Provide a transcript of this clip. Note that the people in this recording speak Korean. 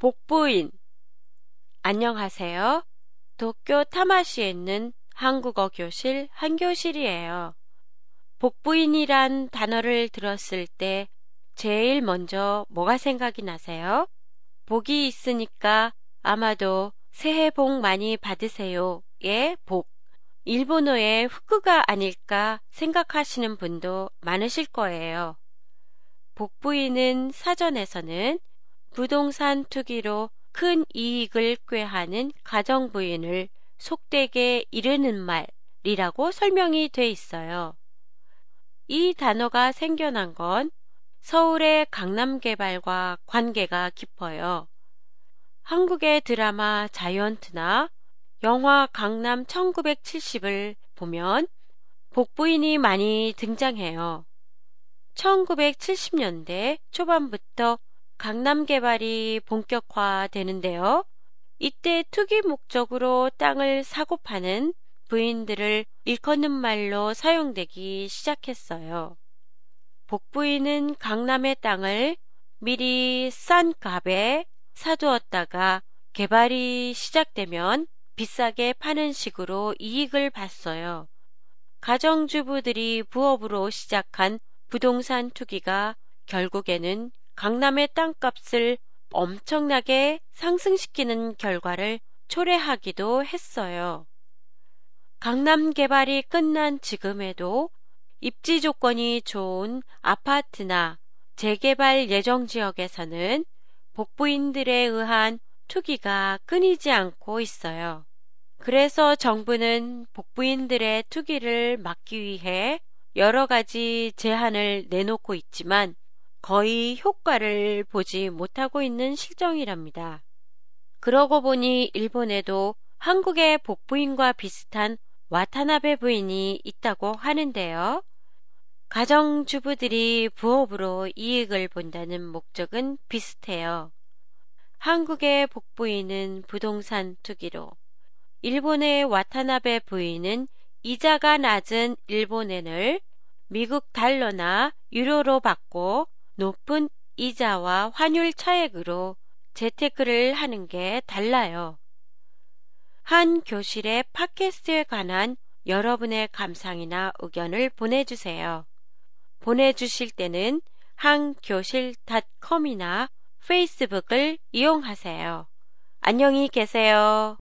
복부인 안녕하세요. 도쿄 타마시에 있는 한국어 교실 한교실이에요. 복부인이란 단어를 들었을 때 제일 먼저 뭐가 생각이 나세요? 복이 있으니까 아마도 새해 복 많이 받으세요의 복. 일본어의 후크가 아닐까 생각하시는 분도 많으실 거예요. 복부인은 사전에서는 부동산 투기로 큰 이익을 꾀하는 가정부인을 속되게 이르는 말이라고 설명이 돼 있어요. 이 단어가 생겨난 건 서울의 강남 개발과 관계가 깊어요. 한국의 드라마 자이언트나 영화 강남 1970을 보면 복부인이 많이 등장해요. 1970년대 초반부터 강남 개발이 본격화되는데요. 이때 투기 목적으로 땅을 사고 파는 부인들을 일컫는 말로 사용되기 시작했어요. 복부인은 강남의 땅을 미리 싼 값에 사두었다가 개발이 시작되면 비싸게 파는 식으로 이익을 봤어요. 가정주부들이 부업으로 시작한 부동산 투기가 결국에는 강남의 땅값을 엄청나게 상승시키는 결과를 초래하기도 했어요. 강남 개발이 끝난 지금에도 입지 조건이 좋은 아파트나 재개발 예정 지역에서는 복부인들에 의한 투기가 끊이지 않고 있어요. 그래서 정부는 복부인들의 투기를 막기 위해 여러 가지 제한을 내놓고 있지만 거의 효과를 보지 못하고 있는 실정이랍니다. 그러고 보니 일본에도 한국의 복부인과 비슷한 와타나베 부인이 있다고 하는데요. 가정주부들이 부업으로 이익을 본다는 목적은 비슷해요. 한국의 복부인은 부동산 투기로, 일본의 와타나베 부인은 이자가 낮은 일본엔을 미국 달러나 유로로 받고 높은 이자와 환율 차액으로 재테크를 하는 게 달라요. 한 교실의 팟캐스트에 관한 여러분의 감상이나 의견을 보내주세요. 보내주실 때는 한교실닷컴이나 페이스북을 이용하세요. 안녕히 계세요.